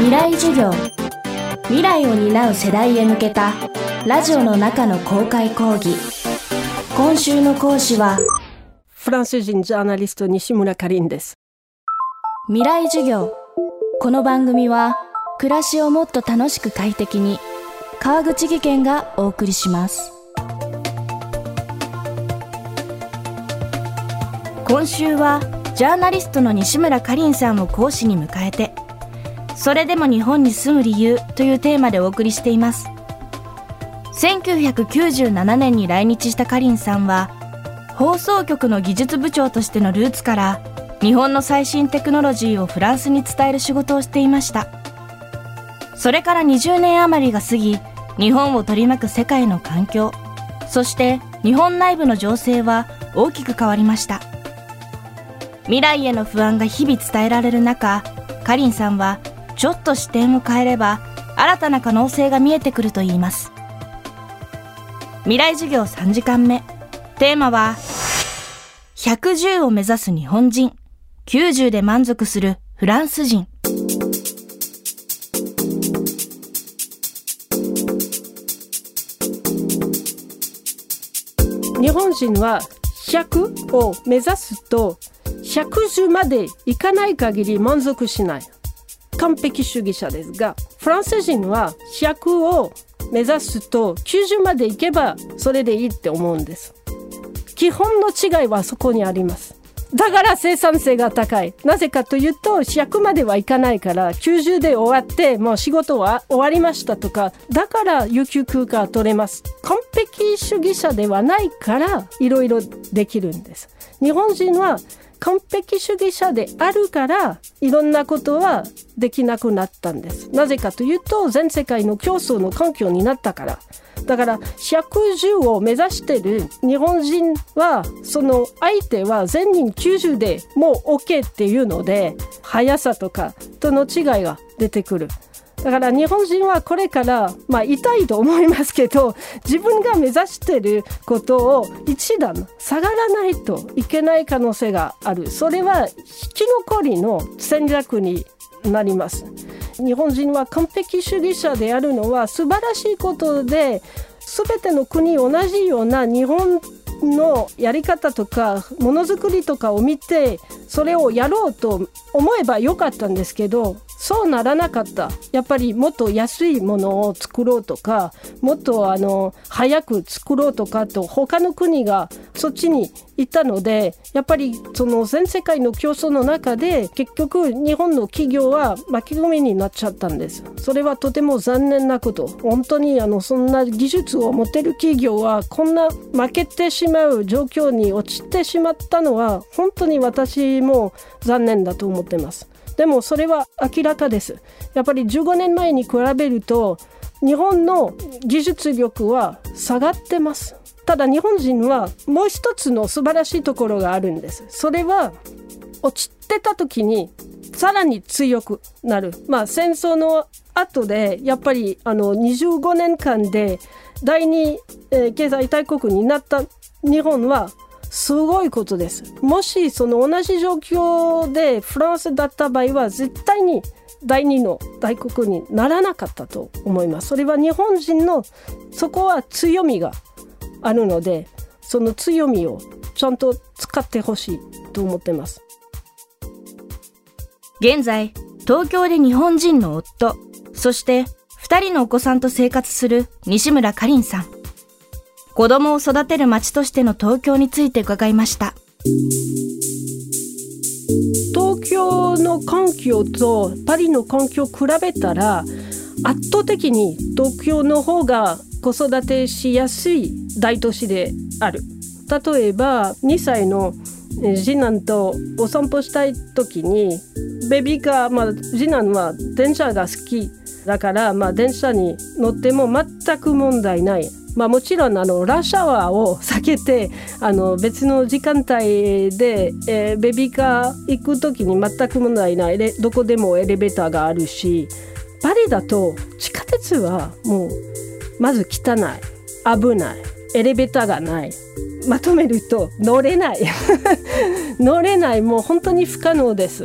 未来授業。未来を担う世代へ向けたラジオの中の公開講義。今週の講師はフランス人ジャーナリスト西村かりんです。未来授業。この番組は暮らしをもっと楽しく快適に川口義賢がお送りします。今週はジャーナリストの西村かりんさんを講師に迎えてそれでも日本に住む理由というテーマでお送りしています。1997年に来日したかりんさんは放送局の技術部長としてのルーツから日本の最新テクノロジーをフランスに伝える仕事をしていました。それから20年余りが過ぎ日本を取り巻く世界の環境そして日本内部の情勢は大きく変わりました。未来への不安が日々伝えられる中かりんさんはちょっと視点を変えれば新たな可能性が見えてくるといいます。未来授業3時間目。テーマは110を目指す日本人。90で満足するフランス人。日本人は100を目指すと110までいかない限り満足しない。完璧主義者ですがフランス人は100を目指すと90までいけばそれでいいって思うんです。基本の違いはそこにあります。だから生産性が高い。なぜかというと100まではいかないから90で終わってもう仕事は終わりましたとかだから有給休暇取れます。完璧主義者ではないからいろいろできるんです。日本人は完璧主義者であるからいろんなことはできなくなったんですなぜかというと全世界の競争の環境になったからだから110を目指してる日本人はその相手は全人90でもう OK っていうので速さとかとの違いが出てくる。だから日本人はこれから、まあ痛いと思いますけど、自分が目指していることを一段下がらないといけない可能性がある。それは生き残りの戦略になります。日本人は完璧主義者であるのは素晴らしいことで、全ての国同じような日本のやり方とかものづくりとかを見てそれをやろうと思えばよかったんですけどそうならなかった。やっぱりもっと安いものを作ろうとかもっとあの早く作ろうとかと他の国がそっちに行ったのでやっぱりその全世界の競争の中で結局日本の企業は巻き込みになっちゃったんです。それはとても残念なこと。本当にあのそんな技術を持てる企業はこんな負けてしまう状況に陥ってしまったのは本当に私も残念だと思ってます。でもそれは明らかです。やっぱり15年前に比べると日本の技術力は下がってます。ただ日本人はもう一つの素晴らしいところがあるんです。それは落ちてた時にさらに強くなる。まあ戦争の後でやっぱりあの25年間で第二、え、経済大国になった日本はすごいことです。もしその同じ状況でフランスだった場合は絶対に第二の大国にならなかったと思います。それは日本人のそこは強みがあるのでその強みをちゃんと使ってほしいと思ってます。現在東京で日本人の夫そして2人のお子さんと生活する西村かりんさん。子供を育てる街としての東京について伺いました。東京の環境とパリの環境を比べたら圧倒的に東京の方が子育てしやすい大都市である。例えば2歳の次男とお散歩したい時にベビーカー、まあ、次男は電車が好きだから、まあ、電車に乗っても全く問題ない。まあ、もちろんあのラッシュアワーを避けてあの別の時間帯で、えー、ベビーカー行く時に全く問題ないどこでもエレベーターがあるしパリだと地下鉄はもうまず汚い危ないエレベーターがないまとめると乗れない。乗れないもう本当に不可能です。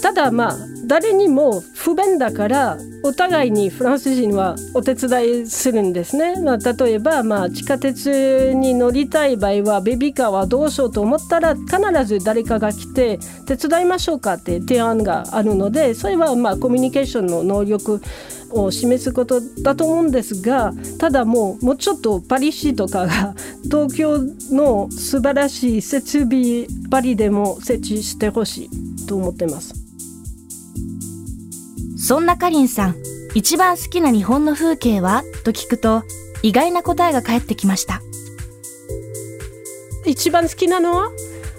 ただまあ誰にも不便だからお互いにフランス人はお手伝いするんですね、まあ、例えば、まあ、地下鉄に乗りたい場合はベビーカーはどうしようと思ったら必ず誰かが来て手伝いましょうかって提案があるのでそれはまあコミュニケーションの能力を示すことだと思うんですがただもうもうちょっとパリ市とかが 東京の素晴らしい設備パリでも設置してほしいと思ってます。そんなかりんさん、一番好きな日本の風景は？と聞くと、意外な答えが返ってきました。一番好きなのは？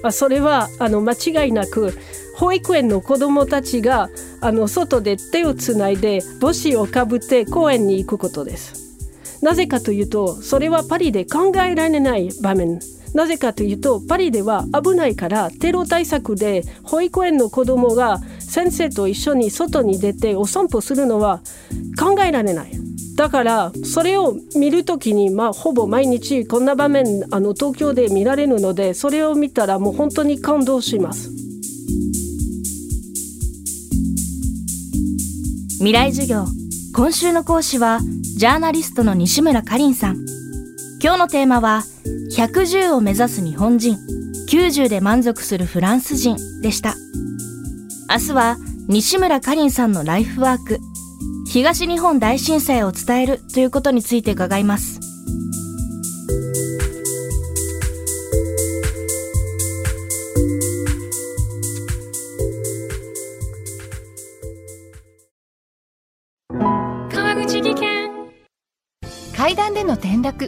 あそれはあの間違いなく保育園の子どもたちがあの外で手をつないで帽子をかぶって公園に行くことです。なぜかというとそれはパリで考えられない場面なぜかというとパリでは危ないからテロ対策で保育園の子どもが先生と一緒に外に出てお散歩するのは考えられない。だからそれを見るときに、まあ、ほぼ毎日こんな場面あの東京で見られるのでそれを見たらもう本当に感動します。未来授業今週の講師はジャーナリストの西村かりんさん今日のテーマは110を目指す日本人。90で満足するフランス人でした。明日は西村かりんさんのライフワーク。東日本大震災を伝えるということについて伺います。川口技研。階段での転落